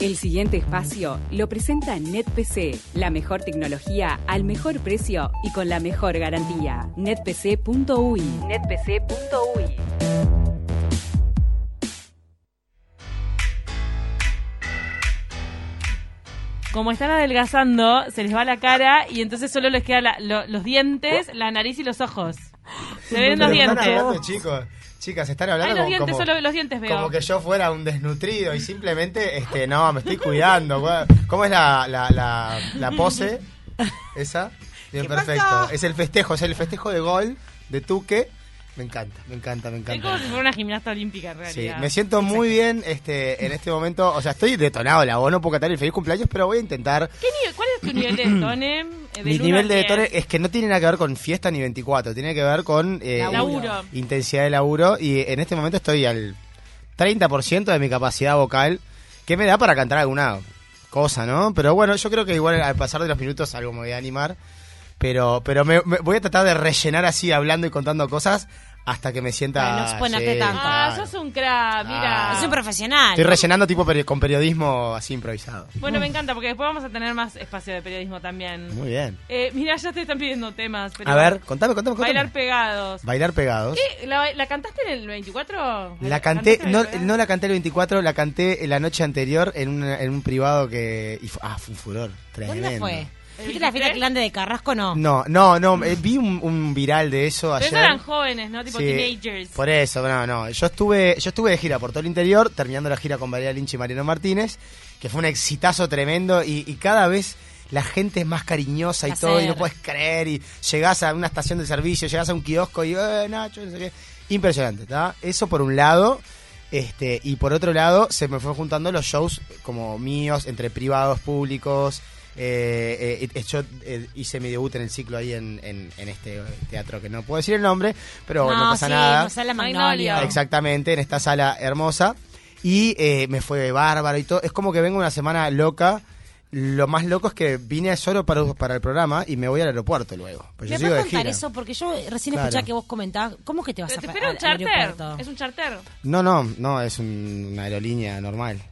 El siguiente espacio lo presenta NetPC, la mejor tecnología al mejor precio y con la mejor garantía. netpc.uy. netpc.uy. Como están adelgazando, se les va la cara y entonces solo les quedan la- lo- los dientes, la nariz y los ojos. Se ven los están dientes. hablando, chicos. Chicas, están hablando Ay, los como, dientes, como- solo los dientes veo. como que yo fuera un desnutrido y simplemente, este, no, me estoy cuidando. ¿Cómo es la, la, la, la pose? ¿Esa? Bien, ¿Qué perfecto. pasó? Es el festejo, es el festejo de gol de Tuque. Me encanta, me encanta, me Es como si encanta. fuera una gimnasta olímpica, en Sí, me siento muy bien este, en este momento. O sea, estoy detonado, la voz no puedo cantar el feliz cumpleaños, pero voy a intentar. ¿Qué nivel- ¿Cuál es tu nivel de detone? eh, Mi nivel de detone es que no tiene nada que ver con fiesta ni 24, tiene que ver con eh, Laburo. intensidad de laburo y en este momento estoy al 30% de mi capacidad vocal que me da para cantar alguna cosa, ¿no? Pero bueno, yo creo que igual al pasar de los minutos algo me voy a animar, pero pero me, me- voy a tratar de rellenar así hablando y contando cosas hasta que me sienta no exponerte sí, tanto. Ah, claro. sos un crack, mira. Ah. Es un profesional. Estoy rellenando tipo peri- con periodismo así improvisado. Bueno, me encanta porque después vamos a tener más espacio de periodismo también. Muy bien. Eh, mira, ya te están pidiendo temas. Pero A ver, contame, contame, contame. Bailar pegados. Bailar pegados. ¿Qué? ¿La, la cantaste en el 24? La canté, ¿Cantaste no, no la canté el 24, la canté la noche anterior en, una- en un privado que... y ah, fue un furor. Tremendo. ¿Dónde fue? ¿El ¿Viste la fiesta 23? grande de Carrasco no? No, no, no, eh, vi un, un viral de eso Pero ayer. esos eran jóvenes, ¿no? Tipo Sí, teenagers. Por eso, no, no. Yo estuve, yo estuve de gira por todo el interior, terminando la gira con Valeria Lynch y Mariano Martínez, que fue un exitazo tremendo y, y cada vez la gente es más cariñosa y todo, y no puedes creer, y llegás a una estación de servicio, llegás a un kiosco y, eh, Nacho, no sé qué. Impresionante, ¿está? Eso por un lado. Este, y por otro lado, se me fue juntando los shows como míos, entre privados, públicos. Eh, eh, yo eh, hice mi debut en el ciclo ahí en, en- en este teatro que no puedo decir el nombre, pero no, pasa sí, nada. no sale Magnolia. Magnolia. Exactamente, en esta sala hermosa. Y eh, me fue bárbaro y todo. Es como que vengo una semana loca. Lo más loco es que vine solo para, para el programa y me voy al aeropuerto luego. Pues yo ¿Me puedes de contar eso? Porque yo recién Claro. escuchaba que vos comentabas. ¿Cómo que te vas Pero a te espera un charter. aeropuerto? Es un charter. No, no, no, es un- una aerolínea normal.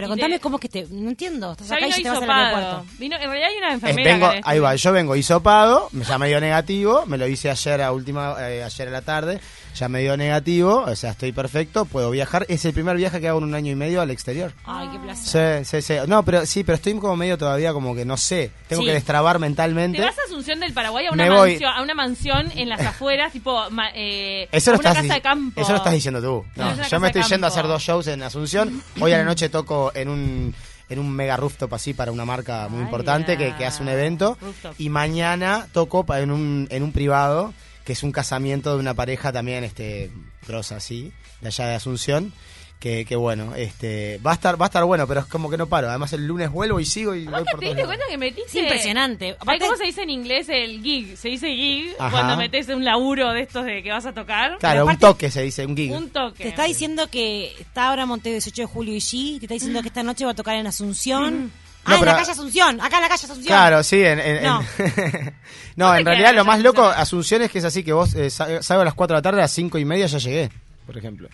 Pero Y contame te- cómo es que te. No entiendo. Estás Ya acá y vino ya te vas al aeropuerto. Vino, en realidad hay una Eh, enfermera. vengo, en ahí va, yo vengo hisopado, ya me dio negativo, me lo hice ayer a última, eh, ayer a la tarde, ya me dio negativo, o sea, estoy perfecto, puedo viajar. Es el primer viaje que hago en un año y medio al exterior. Ay, qué placer. Sí, sí, sí. No, pero sí, pero estoy como medio todavía como que no sé. Tengo Sí. que destrabar ¿Te mentalmente. vas a Asunción del Paraguay a una, mansión, a una mansión en las afueras, tipo ma- eh, Eso lo, una estás, casa de campo? eso lo estás diciendo tú. No, No, es yo me estoy yendo a hacer dos shows en Asunción. Hoy a la noche toco en un en un mega rooftop así para una marca muy Ay, importante que, hace un evento. Rooftop. Y mañana toco en un, en un privado que es un casamiento de una pareja también este grosa así, de allá de Asunción. Que, que bueno, este va a estar va a estar bueno, pero es como que no paro. Además el lunes vuelvo y sigo y voy Aparte, por ¿te diste cuenta que metiste? Es impresionante. Aparte- ¿Cómo se dice en inglés el gig? Se dice gig Ajá. cuando metes un laburo de estos de que vas a tocar. Claro, un toque se dice, un gig. Un toque. Te está diciendo que está ahora Montevideo 18 de julio y G. Te está diciendo que esta noche va a tocar en Asunción. Ah, No, en pero- la calle Asunción. Acá en la calle Asunción. Claro, sí. En, en- No. en- no, ¿Dónde en realidad lo más loco, Asunción es que es así que vos eh, sa- salgo a las 4 de la tarde, a las 5 y media ya llegué, por ejemplo.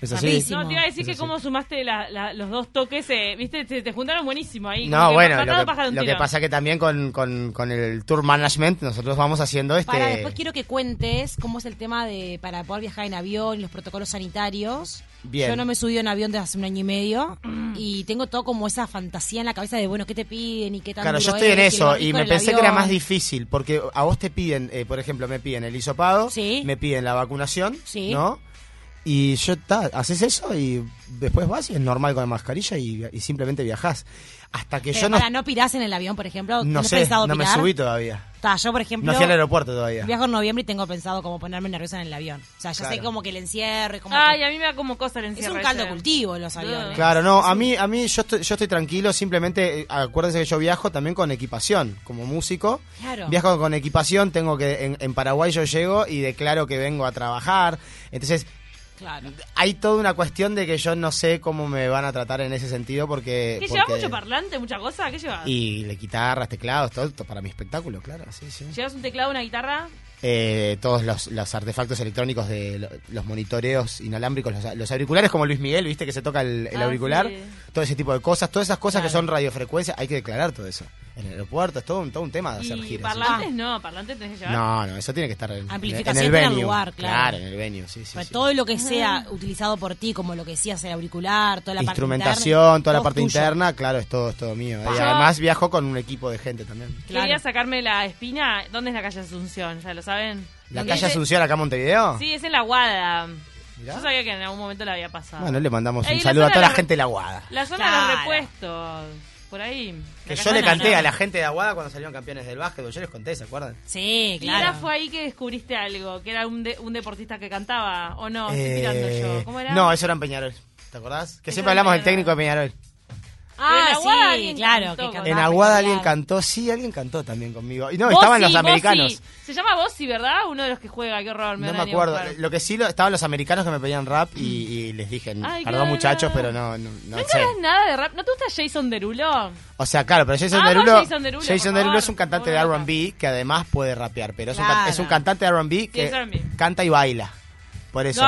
Es así. Rapidísimo. No, te iba a decir Es que así. cómo sumaste la- la- los dos toques, eh, viste, te, te juntaron buenísimo ahí. como No, que bueno, lo que, lo que pasa que también con, con, con el tour management nosotros vamos haciendo este... Para, después quiero que cuentes cómo es el tema de para poder viajar en avión y los protocolos sanitarios. Bien. Yo no me he subido en avión desde hace un año y medio y tengo todo como esa fantasía en la cabeza de, bueno, ¿qué te piden y qué tal Claro, yo estoy en eso y me pensé que era más difícil porque a vos te piden, eh, por ejemplo, me piden el hisopado, Sí. me piden la vacunación, Sí. ¿no? Y yo, ta, haces eso y después vas y es normal con la mascarilla y, y simplemente viajás. Hasta que Pero yo no, para, ¿no pirás en el avión, por ejemplo? no ¿Tenés sé, pensado no me subí todavía. Ta, yo, por ejemplo, No fui al aeropuerto todavía. viajo en noviembre y tengo pensado como ponerme nerviosa en el avión. O sea, ya sé como que el encierre, como Ay, que- a mí me da como cosa el es encierro un caldo ese. cultivo los aviones. Claro, no, a mí, a mí yo estoy, yo estoy tranquilo, simplemente eh, acuérdense que yo viajo también con equipación, como músico. Claro. Viajo con equipación, tengo que, en, en Paraguay yo llego y declaro que vengo a trabajar. Entonces, Claro. hay toda una cuestión de que yo no sé cómo me van a tratar en ese sentido porque... ¿Qué llevas porque- mucho parlante, mucha cosa? ¿Qué llevas? Y le guitarras, teclados, todo, todo para mi espectáculo, claro, sí, sí. ¿Llevas un teclado, una guitarra? Eh, todos los, los artefactos electrónicos de lo- los monitoreos inalámbricos, los, los auriculares como Luis Miguel, viste que se toca el, el Ah, auricular, sí. todo ese tipo de cosas, todas esas cosas que Claro. son radiofrecuencias, hay que declarar todo eso. En el aeropuerto es todo un, todo un tema de hacer giras. parlantes no, parlantes tenés que llevar. No, no, eso tiene que estar en, en el fuera de venue. lugar, claro. en el venue, sí, sí. Pero sí. todo lo que sea utilizado por ti, como lo que decías, el auricular, toda la parte Instrumentación, interna, toda la parte tuyo. interna, claro, es todo, es todo mío. Y además viajo con un equipo de gente también. Quería Claro. sacarme la espina. ¿Dónde es la calle Asunción? ¿Ya lo saben? ¿La ¿Dónde calle? Asunción acá en Montevideo? Sí, es en la Guada. Mirá. Yo sabía que en algún momento la había pasado. Bueno, le mandamos un la saludo a toda de la la- gente de la Guada. La zona de los Claro. repuestos. Por ahí. Que yo le canté ¿no? a la gente de Aguada cuando salieron campeones del básquetbol. Yo les conté, ¿se acuerdan? Sí, Y ahora claro. fue ahí que descubriste algo, que era un, de- un deportista que cantaba, ¿o no? Estoy Eh, tirando yo. ¿Cómo era? No, eso era en Peñarol. ¿Te acordás? Que Eso siempre hablamos del técnico de Peñarol. Ah, en Aguada sí, alguien claro. cantó que En Aguada alguien cantó, sí, alguien cantó también conmigo. Y no, Bossi, estaban los Bossi. americanos. Se llama Bossi, ¿verdad? Uno de los que juega, qué horror. No me acuerdo. Lo que sí, lo- estaban los americanos que me pedían rap y, y les dije, Ay, perdón muchachos, pero no, no, no ¿No sé. sabes nada de rap? ¿No te gusta Jason Derulo? O sea, claro, pero Jason Derulo, Jason Derulo, Jason es un cantante de. R&B que además puede rapear, pero es, un, es cantante de R&B que canta y baila. Por eso.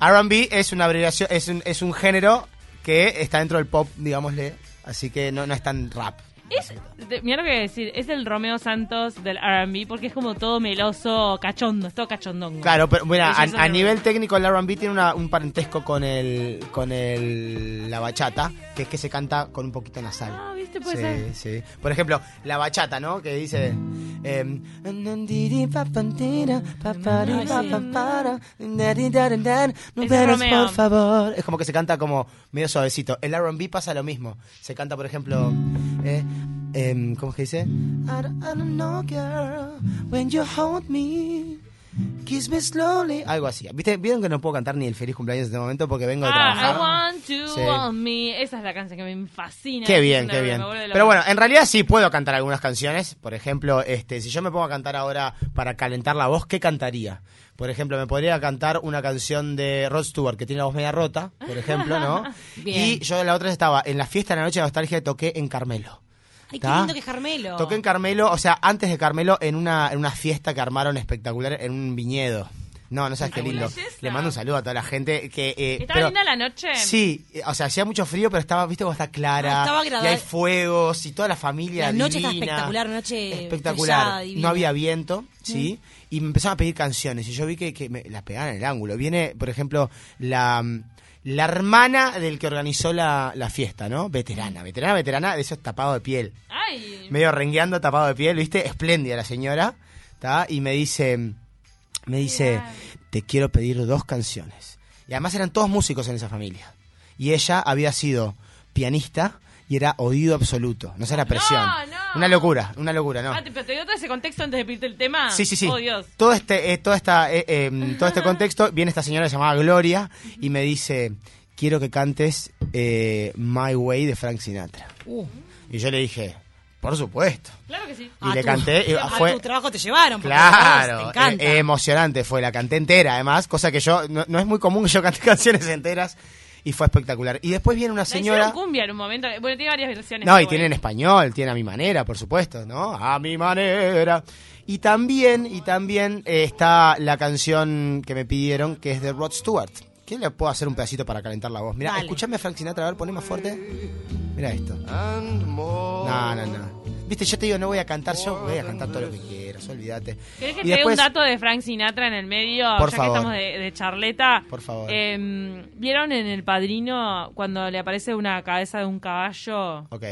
R&B es una abreviación, es un, es un género que está dentro del pop, digámosle, así que no, no es tan rap. Es, de- mira lo que voy a decir, es el Romeo Santos del R&B porque es como todo meloso, cachondo, es todo cachondongo. Claro, pero mira, a, nivel técnico el R&B tiene una- un parentesco con el con el la bachata, que es que se canta con un poquito nasal. Ah, ¿viste? Puede sí, ser. sí. Por ejemplo, la bachata, ¿no? Que dice por favor. Es como que se canta como medio suavecito. El R&B pasa lo mismo. Se canta, por ejemplo, eh, em, ¿cómo es que dice? I don't, I don't know, girl, when you hold me. Kiss me slowly. Algo así. ¿Viste? ¿Vieron que no puedo cantar ni el feliz cumpleaños en este momento porque vengo de Ah, I trabajar? want to Sí. want me. Esa es la canción que me fascina. Qué bien, qué bien. Pero bueno, en realidad sí puedo cantar algunas canciones. Por ejemplo, este, si yo me pongo a cantar ahora para calentar la voz, ¿qué cantaría? Por ejemplo, me podría cantar una canción de Rod Stewart que tiene la voz media rota, por ejemplo, ¿no? Bien. Y yo la otra estaba en la fiesta de la noche de nostalgia toqué en Carmelo. Ay, qué lindo que es Carmelo. Toqué en Carmelo, o sea, antes de Carmelo, en una, en una fiesta que armaron espectacular en un viñedo. No, no sabes qué lindo. Le mando un saludo a toda la gente que... eh, ¿Estaba pero- linda la noche? Sí, eh, o sea, hacía mucho frío, pero estaba, viste, cómo está clara. Ah, estaba y agradable. hay fuegos y toda la familia La noche está espectacular, una noche espectacular. no había viento, sí, y me empezaron a pedir canciones y yo vi que, que me las pegaban en el ángulo. Viene, por ejemplo, la la hermana del que organizó la, la fiesta, ¿no? Veterana, veterana, veterana, de esos tapado de piel. Ay, Medio rengueando, tapado de piel, ¿viste? Espléndida la señora, ¿está? Y me dice, me dice, te quiero pedir dos canciones. Y además eran todos músicos en esa familia. Y ella había sido pianista y era oído absoluto, no sé la presión. no. Una locura, una locura, ¿no? Ah, pero te dio todo ese contexto antes de pedirte el tema. Sí, sí, sí. Oh, Dios. Todo este, eh, toda esta, eh, eh, todo este contexto, viene esta señora llamada Gloria y me dice, quiero que cantes eh, My Way de Frank Sinatra. Uh, Y yo le dije, por supuesto. Claro que sí. Y a le tu- canté, y a fue, tu trabajo te llevaron. Claro, te encanta. eh, emocionante fue, la canté entera además, cosa que yo, no, no es muy común que yo cante canciones enteras y fue espectacular. Y después viene una señora... cumbia en un momento. Bueno, tiene varias versiones. No, y tiene en español, tiene a mi manera, por supuesto, ¿no? A mi manera. Y también, y también eh, está la canción que me pidieron, que es de Rod Stewart. ¿Quién le puedo hacer un pedacito para calentar la voz? Mira, a Frank Sinatra, a ver, poné más fuerte. Mira esto. No, no, no. Viste, yo te digo, no voy a cantar, yo voy a cantar todo lo que quieras, olvídate. ¿Querés que Y te dé después- un dato de Frank Sinatra en el medio? Por ya favor. que estamos de, de charleta. Por favor. Eh, ¿Vieron en El Padrino cuando le aparece una cabeza de un caballo Ok,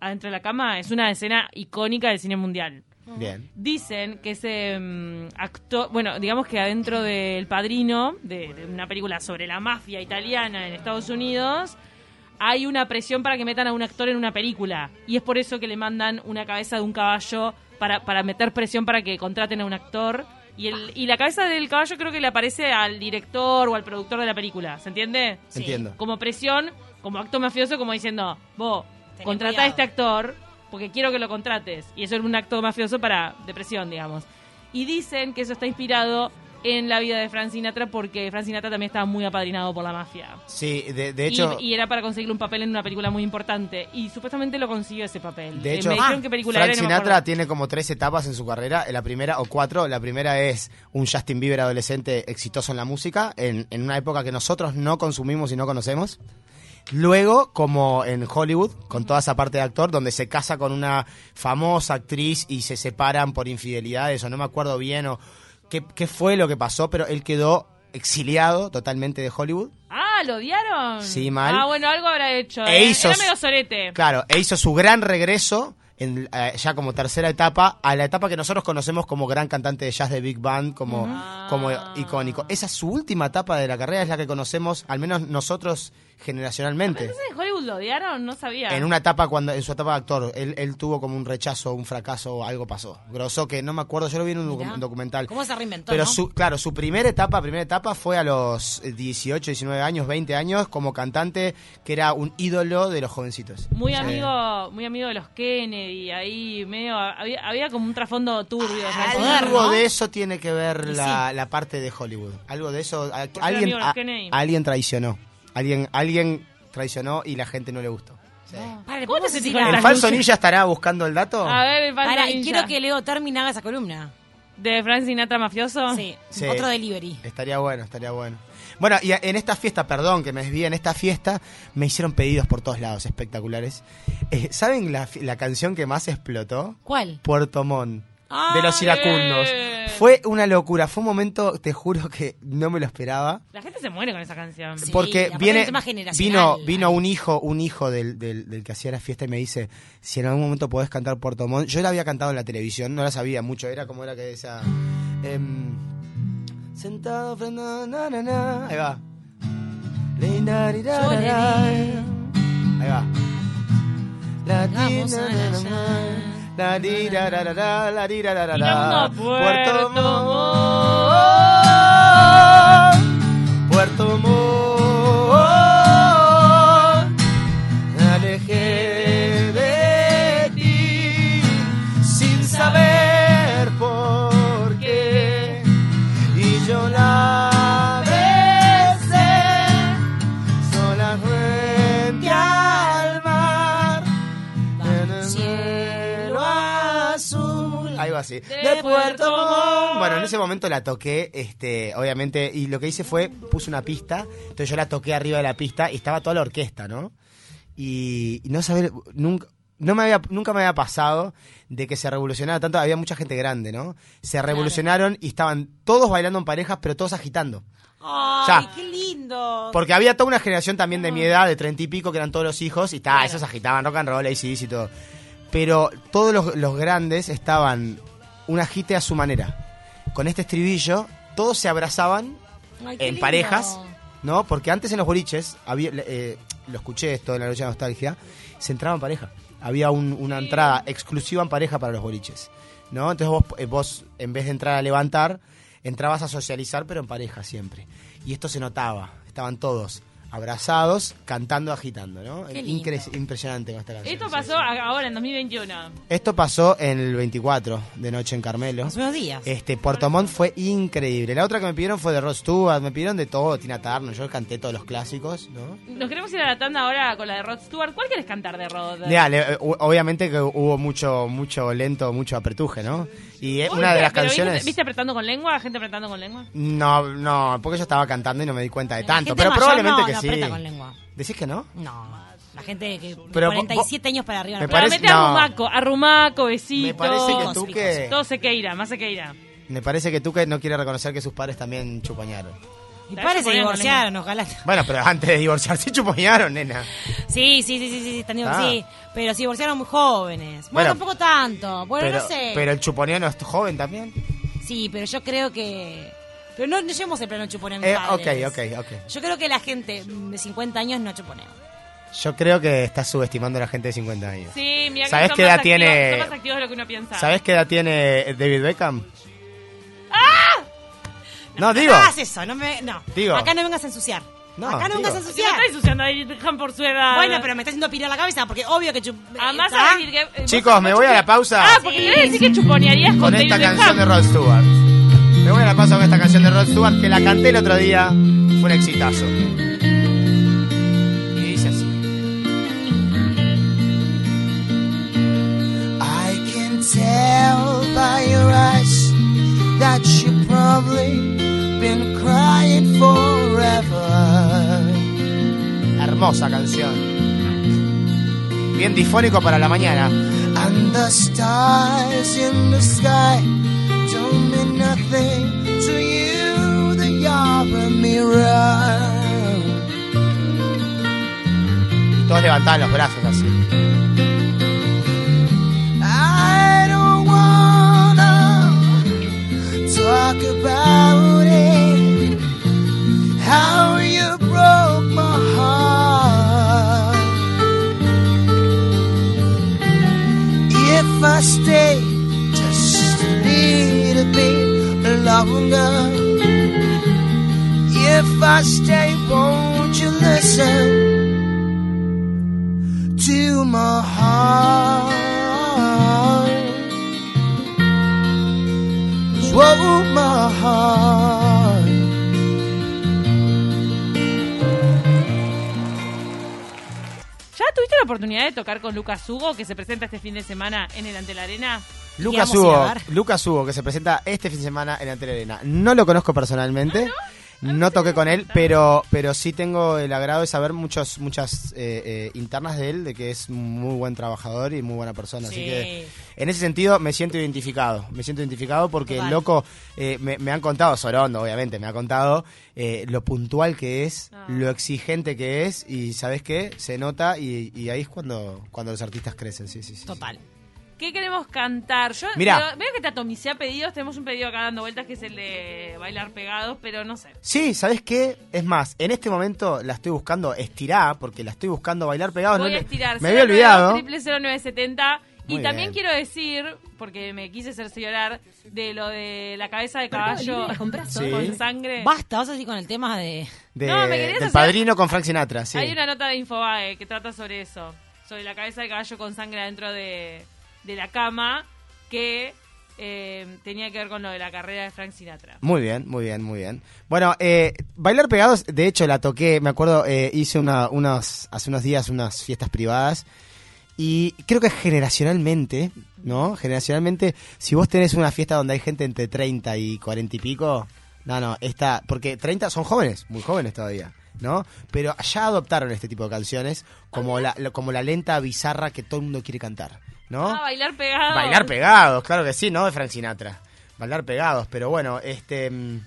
adentro de la cama? Es una escena icónica del cine mundial. bien. Dicen que ese mm, actor, bueno, digamos que adentro del Padrino, de, de una película sobre la mafia italiana en Estados Unidos, hay una presión para que metan a un actor en una película. Y es por eso que le mandan una cabeza de un caballo para, para meter presión para que contraten a un actor. Y, el, y la cabeza del caballo creo que le aparece al director o al productor de la película. ¿Se entiende? Sí. Entiendo. Como presión, como acto mafioso, como diciendo, vos, contrata a este actor porque quiero que lo contrates. Y eso es un acto mafioso para depresión, digamos. Y dicen que eso está inspirado en la vida de Frank Sinatra porque Frank Sinatra también estaba muy apadrinado por la mafia. Sí, de, hecho... y, era para conseguirle un papel en una película muy importante. Y supuestamente lo consiguió ese papel. De Eh, hecho, me dijeron qué película Frank era no Sinatra tiene como tres etapas en su carrera. La primera, o cuatro, la primera es un Justin Bieber adolescente exitoso en la música, en, en una época que nosotros no consumimos y no conocemos. Luego, como en Hollywood, con toda esa parte de actor, donde se casa con una famosa actriz y se separan por infidelidades, o no me acuerdo bien, o qué, qué fue lo que pasó, pero él quedó exiliado totalmente de Hollywood. Ah, ¿lo odiaron? Sí, mal. Ah, bueno, algo habrá hecho. E eh. hizo Era su- medio sorete. Claro, e hizo su gran regreso, en, eh, ya como tercera etapa, a la etapa que nosotros conocemos como gran cantante de jazz de Big Band, como, como icónico. Esa es su última etapa de la carrera, es la que conocemos, al menos nosotros generacionalmente. ¿Entonces en Hollywood lo odiaron? No sabía. En una etapa, cuando en su etapa de actor, él, él tuvo como un rechazo, un fracaso, algo pasó. Grosso que no me acuerdo, yo lo vi en un Mirá. documental. ¿Cómo se reinventó, Pero no? su, claro, su primera etapa, primera etapa fue a los eh, 18, 19 años, 20 años, como cantante, que era un ídolo de los jovencitos. Muy Sí. amigo, muy amigo de los Kennedy, ahí medio había, había como un trasfondo turbio. Algo ¿no? de eso tiene que ver la, la parte de Hollywood. Algo de eso. a- alguien, a- alguien traicionó. Alguien, alguien traicionó y la gente no le gustó. Sí. Para, ¿le ¿Cómo te ¿El falso ninja estará buscando el dato? A ver, el falso Para, y ninja. quiero que Leo Termin haga esa columna. ¿De Frank Sinatra mafioso? Sí, Sí. otro delivery. Estaría bueno, estaría bueno. Bueno, y en esta fiesta, perdón que me desvíe, en esta fiesta me hicieron pedidos por todos lados espectaculares. Eh, ¿Saben la, fi- la canción que más explotó? ¿Cuál? Puerto Montt, Ah, de los iracundos. bien. Fue una locura, fue un momento, te juro que no me lo esperaba. La gente se muere con esa canción. Sí. Porque viene, vino, vino un hijo, un hijo del, del, del que hacía la fiesta y me dice, si en algún momento podés cantar Puerto Montt. Yo la había cantado en la televisión, no la sabía mucho, era como era que esa... em, sentado frente a... na, na, na. Ahí va. Ahí va. La, la di, ra, ra, ra, ra, la, di, ra, ra, ra, Y ra. vamos a Puerto Montt. Puerto Montt. Así. De Puerto Montt. Bueno, en ese momento la toqué, este, obviamente, y lo que hice fue, puse una pista, entonces yo la toqué arriba de la pista y estaba toda la orquesta, ¿no? Y, y no saber, nunca, no me había, nunca me había pasado de que se revolucionara tanto, había mucha gente grande, ¿no? Se revolucionaron y estaban todos bailando en parejas, pero todos agitando. ¡Ay, qué lindo! Porque había toda una generación también de mi edad, de treinta y pico, que eran todos los hijos, y ta, esos agitaban rock and roll, ACDC y todo. Pero todos los, los grandes estaban un agite a su manera. Con este estribillo, todos se abrazaban Ay, en lindo. parejas, ¿no? Porque antes en los boliches, había, eh, lo escuché esto en la noche de nostalgia, se entraba en pareja. Había un- una entrada exclusiva en pareja para los boliches, ¿no? Entonces vos, eh, vos, en vez de entrar a levantar, entrabas a socializar, pero en pareja siempre. Y esto se notaba, estaban todos abrazados, cantando, agitando, ¿no? Incre- impresionante con esta canción. Esto sí, pasó sí. a- ahora, en 2021. Esto pasó en el 24 de noche en Carmelo. Hace unos días. Este, Puerto Montt fue increíble. La otra que me pidieron fue de Rod Stewart, me pidieron de todo, Tina Turner, yo canté todos los clásicos, ¿no? Nos queremos ir a la tanda ahora con la de Rod Stewart. ¿Cuál quieres cantar de Rod? Eh, obviamente que hubo mucho, mucho lento, mucho apretuje, ¿no? Y eh, Uy, una de las canciones... ¿viste, ¿Viste apretando con lengua? ¿Gente apretando con lengua? No, no, porque yo estaba cantando y no me di cuenta de tanto, pero mayor probablemente no, que no sí. Aprieta con lengua. ¿Decís que no? No, la gente que de Pero vos- 47 años para arriba. Me parece- mete a no. Rumaco, a Rumaco, besito. Me parece que tú que... Todo Sequeira, más Sequeira. Me parece que tú que no quieres reconocer que sus padres también chupoñaron. Mi Claro, padre se se divorciaron, ojalá. Bueno, pero antes de divorciarse chupoñaron, nena. Sí, sí, sí, sí, sí, están Ah. sí, pero se divorciaron muy jóvenes. Bueno, Bueno, tampoco tanto. Bueno, pero, no sé. pero el chuponeo no es joven también. Sí, pero yo creo que... Pero no, no llevemos el plano chuponeo. Eh, padres. ok, ok, ok. Yo creo que la gente de 50 años no chuponea. Yo creo que estás subestimando a la gente de 50 años. Sí, mira que ¿Sabés son qué edad activos- tiene- Son más activos de lo que uno piensa. ¿Sabes qué edad tiene David Beckham? No, digo. No hagas eso, no me... No. Digo. Acá no vengas a ensuciar. No, Acá no digo. vengas a Si me ensuciar. está ensuciando a David Beckham por su edad. Bueno, pero me está haciendo pirar la cabeza porque obvio que chup... Además, ¿está? a decir que. eh, Chicos, me voy a la pausa Ah, porque Sí. querés decir que chuponearías con, con David esta Beckham. canción de Rod Stewart. Me voy a la pausa con esta canción de Rod Stewart que la canté el otro día. Fue un exitazo. Y dice así. I can tell by your eyes that you've probably been crying forever. Hermosa canción. Bien difónico para la mañana. And the stars in the sky mean nothing to you. They are a mirror. Y todos levantaban los brazos así. I don't wanna talk about it. How longer, if I stay, won't you listen to my heart? Whoa, my heart. ¿Ya tuviste la oportunidad de tocar con Lucas Hugo, que se presenta este fin de semana en el Ante la Arena? Lucas Hugo. Lucas Hugo, que se presenta este fin de semana en Antena Arena. No lo conozco personalmente, no toqué con él, pero, pero sí tengo el agrado de saber muchos, muchas eh, eh, internas de él, de que es muy buen trabajador y muy buena persona. Así Sí. que en ese sentido me siento identificado, me siento identificado porque el loco, eh, me, me han contado, Sorondo obviamente, me ha contado eh, lo puntual que es, Ah. lo exigente que es y ¿sabes qué? Se nota y, y ahí es cuando, cuando los artistas crecen, sí, sí, sí. Total. ¿Qué queremos cantar? Yo Mirá. veo, veo que Tatomi se ha pedido, tenemos un pedido acá dando vueltas que es el de bailar pegados, pero no sé. Sí, ¿sabes qué? Es más, en este momento la estoy buscando estirá, porque la estoy buscando bailar pegados. Voy no a estirar. Me había olvidado. Triple 0970. Y Muy también bien. quiero decir, porque me quise cerciorar de lo de la cabeza de caballo Sí. con sangre. Basta, vas así con el tema de. De- No, me querías del hacer- padrino con Frank Sinatra, sí. Hay una nota de Infobae que trata sobre eso, sobre la cabeza de caballo con sangre dentro de, de la cama, que eh, tenía que ver con lo de la carrera de Frank Sinatra. Muy bien, muy bien, muy bien. Bueno, eh, bailar pegados, de hecho la toqué, me acuerdo, eh, hice una, unos, hace unos días unas fiestas privadas y creo que generacionalmente, ¿no? Generacionalmente, si vos tenés una fiesta donde hay gente entre 30 y 40 y pico, no, no, esta, porque 30 son jóvenes, muy jóvenes todavía. ¿No? Pero ya adoptaron este tipo de canciones como la, como la lenta bizarra que todo el mundo quiere cantar, ¿no? Ah, bailar pegado. Bailar pegados, claro que sí, no de Frank Sinatra. Bailar pegados, pero bueno, este. mm,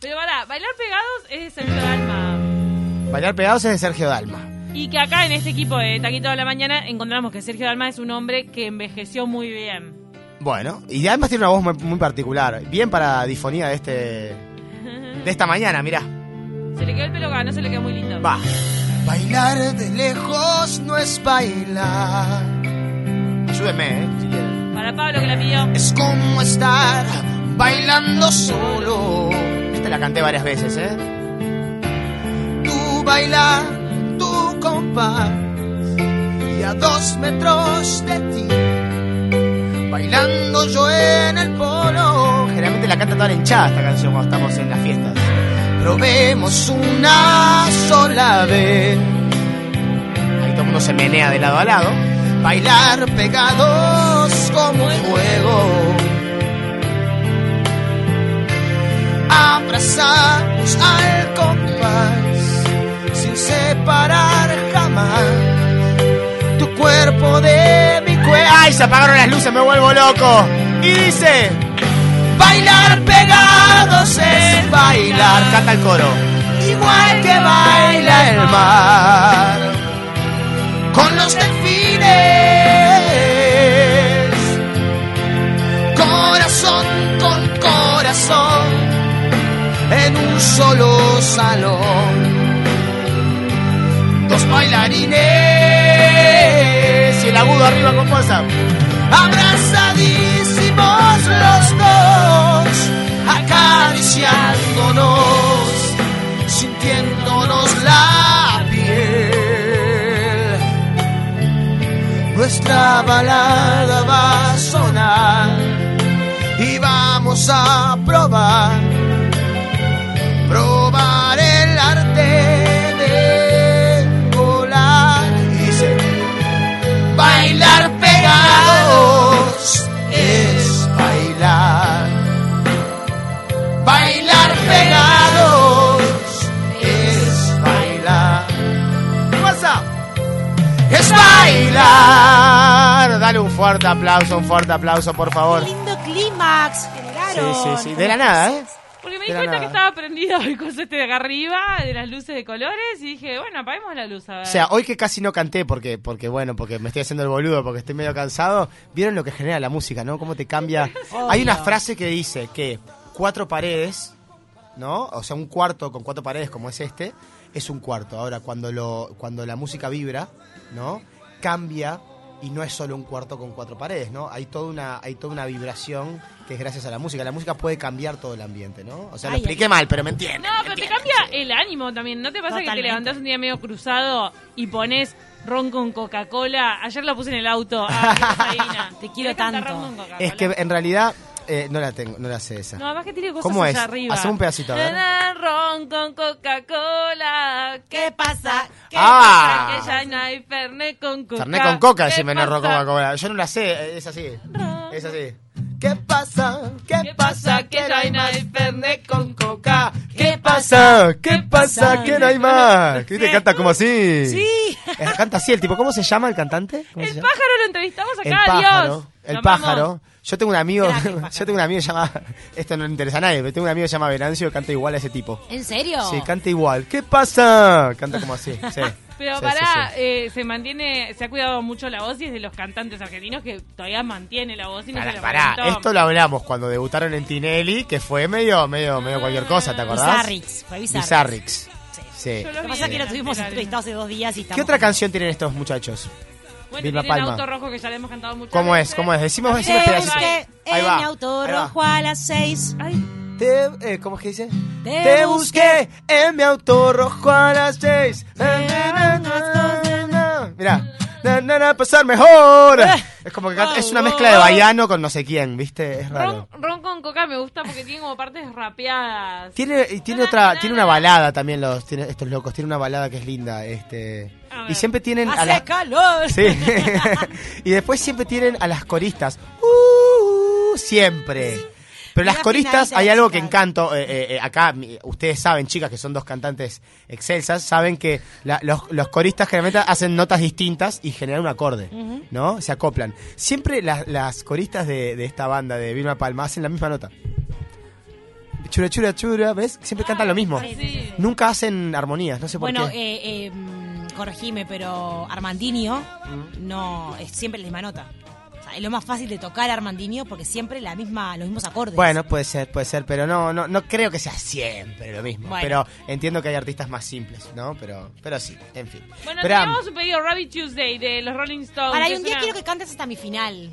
Pero pará, bailar pegados es de Sergio Dalma. Bailar pegados es de Sergio Dalma. Y que acá en este equipo de Taquito de la Mañana encontramos que Sergio Dalma es un hombre que envejeció muy bien. Bueno, y además tiene una voz muy, muy particular. Bien para difonía de este. de esta mañana, mirá. Se le quedó el pelo acá, no se le quedó muy lindo. Va. Bailar de lejos no es bailar. Eh. Para Pablo que la pidió. Es como estar bailando solo. Esta la canté varias veces, ¿eh? Tú bailar, tu compás, y a dos metros de ti, bailando yo en el polo. Generalmente la canta toda la hinchada esta canción cuando estamos en las fiestas. Probemos una sola vez. Ahí todo el mundo se menea de lado a lado. Bailar pegados como un juego. Abrazamos al compás sin separar jamás tu cuerpo de mi cuerpo. ¡Ay! Se apagaron las luces, me vuelvo loco. Y dice: Bailar pegados es bailar. Canta el coro. Igual que baila el mar con los delfines. Corazón con corazón en un solo salón. Dos bailarines y el agudo arriba con fuerza. Abrazadísimos Nuestra balada va a sonar y vamos a probar bailar. Dale un fuerte aplauso, un fuerte aplauso, por favor. Qué lindo clímax Sí, generaron. sí, sí. De la nada, ¿eh? Porque me di cuenta que estaba prendido el coso este de acá arriba, de las luces de colores, y dije, bueno, apaguemos la luz, a ver. O sea, hoy que casi no canté porque, porque bueno, porque me estoy haciendo el boludo, porque estoy medio cansado, vieron lo que genera la música, ¿no? Cómo te cambia. Hay una frase que dice que cuatro paredes, ¿no? O sea, un cuarto con cuatro paredes como es este, es un cuarto. Ahora, cuando lo, cuando la música vibra, ¿no? Cambia y no es solo un cuarto con cuatro paredes, ¿no? Hay toda una, hay toda una vibración que es gracias a la música. La música puede cambiar todo el ambiente, ¿no? O sea, lo Ay, expliqué mal, pero me entienden. No, me pero te entienden, cambia sí. el ánimo también. ¿No te pasa que te levantás un día medio cruzado y pones ron con Coca-Cola? Ayer lo puse en el auto. Rosalina. Te quiero ¿Querés cantar tanto. ron con Coca-Cola? Es que en realidad eh, no la tengo, no la sé esa. No, además que tiene cosas ¿Cómo es? allá arriba. Haceme un pedacito, a ver. Ron con Coca-Cola. ¿Qué pasa? ¿Qué Ah. Que ya no hay Fernet con Coca. Fernet con coca, ¿Qué decime no pasa? Coca-Cola. Yo no la sé, es así. Es así. ¿Qué pasa? ¿Qué, ¿Qué pasa? Que no hay Fernet con coca. ¿Qué pasa? ¿Qué pasa? Que no hay más. ¿Qué te canta como así? Sí. Eh, Canta así el tipo. ¿Cómo se llama el cantante? ¿Cómo se El llama? pájaro lo entrevistamos El acá, pájaro. Dios. El pájaro. Yo tengo un amigo, el yo tengo un amigo que se llama, esto no le interesa a nadie, pero tengo un amigo que se llama Venancio que canta igual a ese tipo. ¿En serio? Sí, canta igual. ¿Qué pasa? Canta como así. Sí. Pero Sí, pará, sí, sí. eh, se mantiene, se ha cuidado mucho la voz y es de los cantantes argentinos que todavía mantiene la voz y no Pará, se la pará, esto lo hablamos cuando debutaron en Tinelli, que fue medio, medio, medio cualquier cosa, ¿te acordás? Bizarrix. Fue Bizarrix. Bizarrix. Sí. Lo que pasa es que lo tuvimos lateral. entrevistado hace dos días y ¿Qué otra canción tienen estos muchachos? Bueno, Vilma Palma. auto rojo que ya le hemos cantado muchas ¿Cómo es? veces. ¿Cómo es? Decimos, busqué Ahí en auto rojo a las seis. Ay, Te, eh, ¿Cómo es que dice? Te Te busqué busqué en mi auto rojo a las seis. Mira, na, na, na, pasar mejor. Es como que canta- es una mezcla de baiano con no sé quién, ¿viste? Es raro. ron, ron con coca me gusta porque tiene como partes rapeadas. Tiene, y tiene otra, tiene una balada también los, tiene, estos locos, tiene una balada que es linda, este. A Y siempre tienen a Hace las, calor. sí. y después siempre tienen a las coristas. Uh, siempre. Pero las coristas, hay algo que encanto. eh, eh, eh, acá, ustedes saben, chicas, que son dos cantantes excelsas, saben que la- los, los coristas generalmente hacen notas distintas y generan un acorde, ¿no? Se acoplan. Siempre las, las coristas de, de esta banda de Vilma Palma hacen la misma nota. Chura, chura, chura, ¿ves? Siempre cantan lo mismo. Sí. Nunca hacen armonías, no sé por Bueno, qué. eh, eh, mm, corregime, pero Armandinho Mm. no es siempre la misma nota. Es lo más fácil de tocar Armandinho porque siempre la misma, los mismos acordes. Bueno, puede ser, puede ser, pero no, no, no creo que sea siempre lo mismo. Bueno. Pero entiendo que hay artistas más simples, ¿no? Pero, pero sí, en fin. Bueno, Pero, teníamos un pedido Rabbit Tuesday de los Rolling Stones. Para, y un día una- quiero que cantes hasta mi final.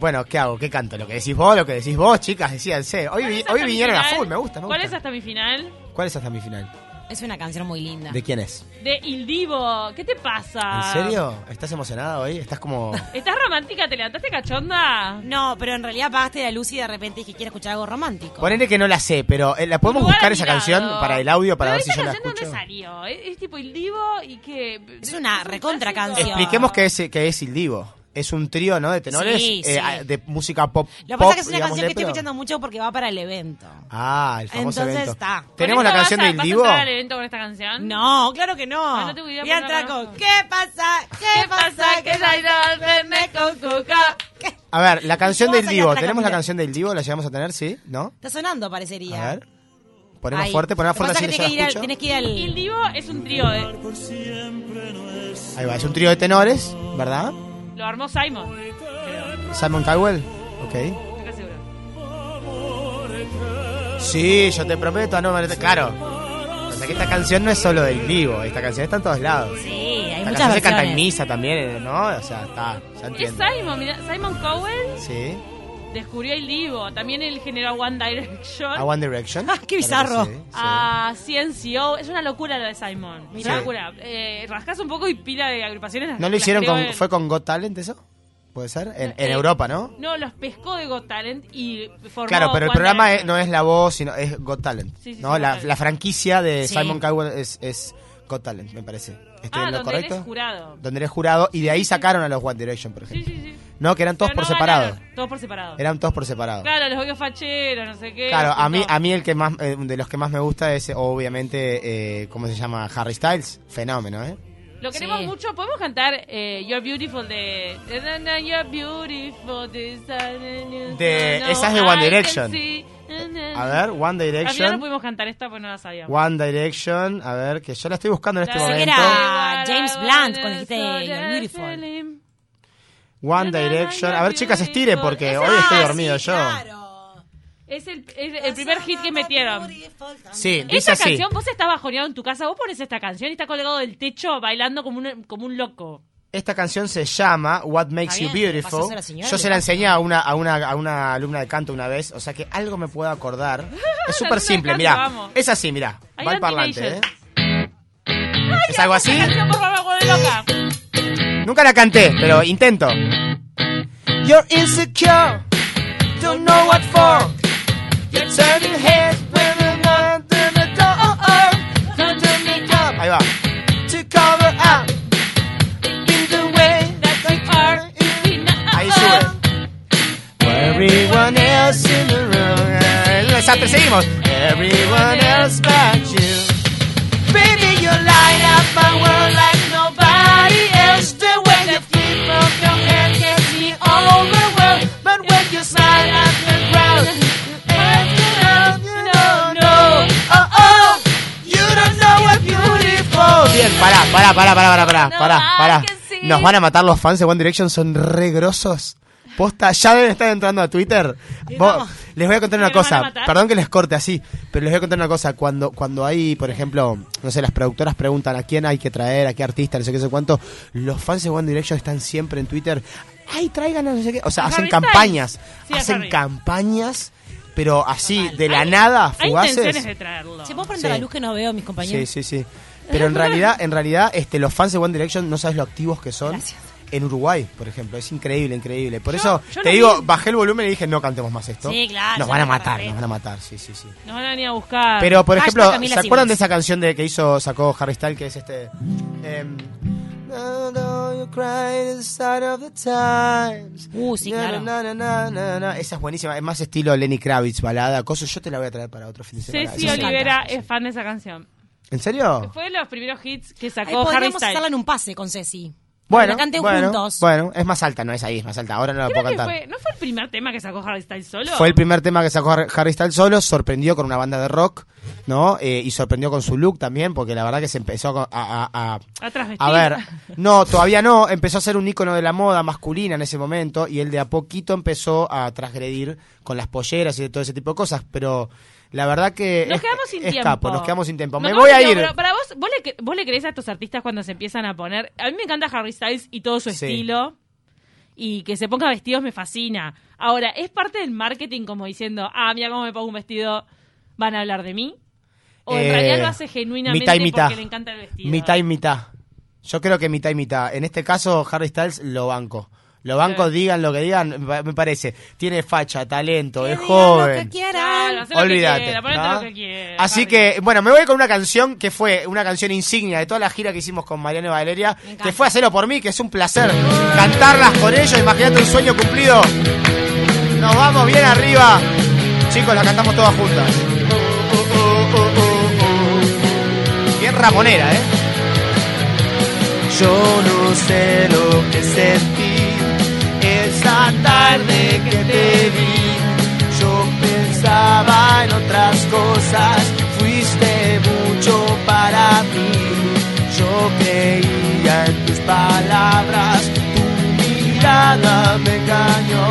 bueno, ¿qué hago? ¿Qué canto? ¿Lo que decís vos? ¿Lo que decís vos, chicas? Decíanse. Hoy, ¿Cuál vi- hoy vinieron a full, me gusta, me ¿Cuál gusta. es hasta mi final? ¿Cuál es hasta mi final? Es una canción muy linda. ¿De quién es? De Il Divo. ¿Qué te pasa? ¿En serio? ¿Estás emocionada hoy? ¿Estás como...? ¿Estás romántica? ¿Te levantaste cachonda? No, pero en realidad apagaste la luz y de repente dije quiero escuchar algo romántico. Ponele que no la sé, pero eh, ¿la podemos Lugar buscar esa canción para el audio para Pero ver si yo la escucho? ¿De dónde salió? Es, es tipo Il Divo y que... Es una un recontra canción. Expliquemos qué es, qué es Il Divo. Es un trío, ¿no? De tenores Sí, eh, de música pop. Lo que pasa es que es una digámosle, canción que estoy escuchando mucho porque va para el evento. Ah, el famoso Entonces evento. está. ¿Con ¿Tenemos la canción vas a- del vas a Divo? entrar al evento con esta canción? No, claro que no. Ah, no Voy a con ¿Qué pasa? ¿Qué, pasa? ¿Qué ya irá al Fernet con Coca? A ver, la canción del Divo. ¿Tenemos la canción del Divo? ¿La llegamos a tener? ¿Sí? ¿No? Está sonando, parecería. A ver. Ponemos Ahí. fuerte, ponemos que fuerte así que que tienes la que ir al- escucho. Tienes que ir Il al... Divo es un trío de... Ahí va, es un trío de tenores, ¿verdad? Lo armó Simon. creo. Simon Cowell. Ok. Segura. Sí, yo te prometo, no, claro. O sea que esta canción no es solo del Divo, esta canción está en todos lados. Sí, hay Esta muchas canción se canta en versiones. misa también, ¿no? O sea, está, ya Es entiendo. Simon, mira, Simon Cowell Sí. Descubrió el Divo. También él generó One Direction. A One Direction. Ah, qué bizarro. sí, sí. A CNCO. Es una locura la de Simon. Es Sí. una locura. Eh, rascas un poco y pila de agrupaciones. ¿No lo hicieron con, fue con Got Talent eso? ¿Puede ser? En, en Eh, Europa, ¿no? No, los pescó de Got Talent y formó Claro, pero el programa es- no es la voz, sino es Got Talent. Sí, sí, ¿no? sí, la, la franquicia de Sí. Simon Cowell es, es Got Talent, me parece. ¿Estoy Ah, en lo donde él correcto? es jurado. Donde eres jurado y de ahí sacaron a los One Direction, por Sí, ejemplo. sí, sí. No, que eran todos Pero por no separado. ganaron, Todos por separado. Eran todos por separado. Claro, los odio facheros, no sé qué. Claro, a mí, a mí el que más, eh, de los que más me gusta es, obviamente, eh, ¿cómo se llama? Harry Styles. Fenómeno, ¿eh? Lo queremos Sí. mucho. ¿Podemos cantar eh, You're Beautiful de... You're Beautiful de... De- esa es de One Direction. A ver, One Al final no Direction. pudimos cantar esta pues no la sabíamos. One Direction, a ver, que yo la estoy buscando en este momento. era James Blunt cuando dijiste You're Beautiful. One Direction. A ver, chicas, estiren porque hoy estoy dormido yo. Es el, es el primer hit que metieron. Sí, dice Esa así. canción, vos estás bajoneado en tu casa, vos pones esta canción y está colgado del techo bailando como un, como un loco. Esta canción se llama What Makes You Beautiful. a la señora, Yo se la enseñé a una, a, una, a una alumna de canto una vez, o sea que algo me puedo acordar. Es alumna súper de simple, canto, mira. vamos. Es así, mira. Ahí Va van parlante, ¿eh? Teenagers. ¿Es algo así? Esta canción, por favor, me vuelve loca. Nunca la canté, pero intento. You're insecure, don't know what for. You're turning heads when you're not in the door. Turn to me up. Ahí va. To cover up in the way that you are. Ahí sube. Everyone else in the room. Desastre, seguimos. Everyone else but you. Pará, pará, pará, pará, pará, pará, No, pará, ay, pará. que sí. Nos van a matar los fans de One Direction, son re grosos. Posta, ya deben estar entrando a Twitter. Vos- vamos. les voy a contar una ¿Me van a cosa. matar? Perdón que les corte así, pero les voy a contar una cosa. Cuando, cuando hay, por ejemplo, no sé, las productoras preguntan a quién hay que traer, a qué artista, no sé qué, no sé cuánto, los fans de One Direction están siempre en Twitter. Ay, traigan a no sé qué. O sea, ¿A hacen Harry campañas. Sí, a hacen Harry. campañas, pero así, de la nada, Hay intenciones fugaces. de traerlo. Si vos prender Sí. la luz que no veo a mis Sí, compañeros. sí, sí. Pero en realidad, en realidad, este, los fans de One Direction no sabes lo activos que son. Gracias. En Uruguay, por ejemplo, es increíble, increíble. Por Yo- eso yo te digo, vi. bajé el volumen y dije, no cantemos más esto. Sí, claro, Nos van a matar, nos van a matar, sí, sí, sí. Nos van a venir a buscar. Pero, por ejemplo, ¿se acuerdan Simons. de esa canción de que hizo, sacó Harry Styles, que es este... em, No, no, you cry inside of the times. Uh, sí, claro. na, na, na, na, na. Esa es buenísima, es más estilo Lenny Kravitz, balada, cosas. Yo te la voy a traer para otro fin de semana. Ceci Olivera es fan de esa canción. ¿En serio? Fue de los primeros hits que Ahí sacó Harry podríamos Styles. hacerla en un pase con Ceci. Bueno, canten bueno, juntos. bueno, es más alta, no es ahí, es más alta. Ahora no la Creo puedo que cantar. fue, ¿No fue el primer tema que sacó Harry Styles solo? Fue el primer tema que sacó Har- Harry Styles solo, sorprendió con una banda de rock, ¿no? Eh, y sorprendió con su look también, porque la verdad que se empezó a... a- a- A a ver, no, todavía no, empezó a ser un ícono de la moda masculina en ese momento y él de a poquito empezó a transgredir con las polleras y de todo ese tipo de cosas, pero la verdad que Nos es, quedamos sin es tiempo. capo, nos quedamos sin tiempo. Nos Me voy a ir. Pero para vos, ¿vos le, ¿vos le crees a estos artistas cuando se empiezan a poner? A mí me encanta Harry Styles y todo su Sí. estilo. Y que se ponga vestidos me fascina. Ahora, ¿es parte del marketing como diciendo, ah, mira cómo me pongo un vestido, van a hablar de mí? ¿O en Eh, realidad lo hace genuinamente mitad y mitad. porque le encanta el vestido? Mitad y mitad. Yo creo que mitad y mitad. En este caso, Harry Styles lo banco. Lo banco, Sí. digan lo que digan, me parece. Tiene facha, talento, es Que joven. Lo que quieran. Claro, hacé lo que Olvídate. quiera, ¿no? lo que quiera, Así que, bueno, me voy con una canción que fue una canción insignia de toda la gira que hicimos con Mariano y Valeria, que fue hacerlo por mí, que es un placer cantarlas con ellos. Imagínate un sueño cumplido. Nos vamos bien arriba. Chicos, la cantamos todas juntas. Bien ramonera, ¿eh? Yo no sé lo que sentí tarde que te vi. Yo pensaba en otras cosas, fuiste mucho para mí. Yo creía en tus palabras, tu mirada me engañó.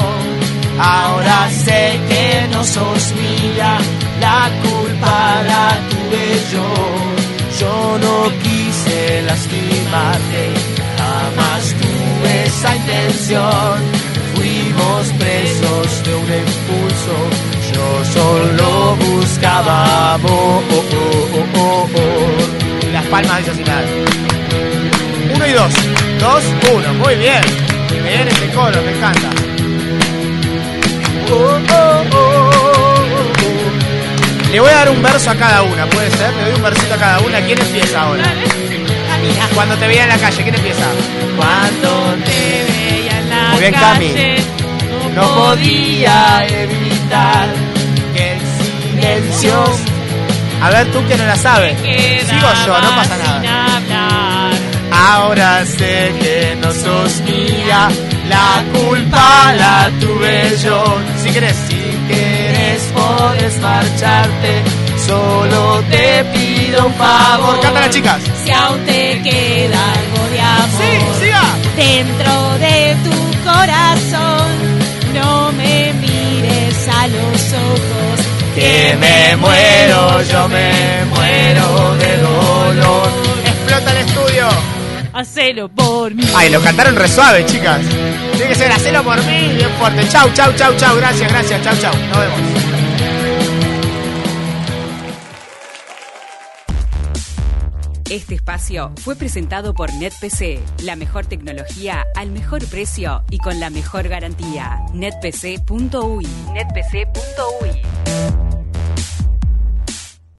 Ahora sé que no sos mía, la culpa la tuve yo. Yo no quise lastimarte, jamás tuve esa intención. Fuimos presos de un impulso, yo solo buscaba amor. Las palmas nada. Uno y dos, dos, uno, muy bien. Bien este coro, me encanta. Oh, oh, oh. Le voy a dar un verso a cada una, ¿puede ser? Le doy un versito a cada una. ¿Quién empieza ahora? Cuando te veía en la calle, ¿quién empieza? Cuando te veía en la Muy bien, Cami. No podía evitar que el silencio. A ver, tú que no la sabes. Sigo yo, no pasa nada. Ahora sé que no sos mía, la culpa la tuve yo. Si querés, si querés, podés marcharte. Solo te pido un favor. Cántala, chicas. Si aún te queda algo de amor Sí, siga. dentro de tu corazón, ojos. Que me muero, yo me muero de dolor. Explota el estudio. Hacelo por mí. Ay, lo cantaron re suave, chicas. Tiene que ser hacelo por mí, bien fuerte. Chau, chau, chau, chau. Gracias, gracias. Chau, chau. Nos vemos. Este espacio fue presentado por NetPC, la mejor tecnología al mejor precio y con la mejor garantía. netpc.uy. netpc.uy.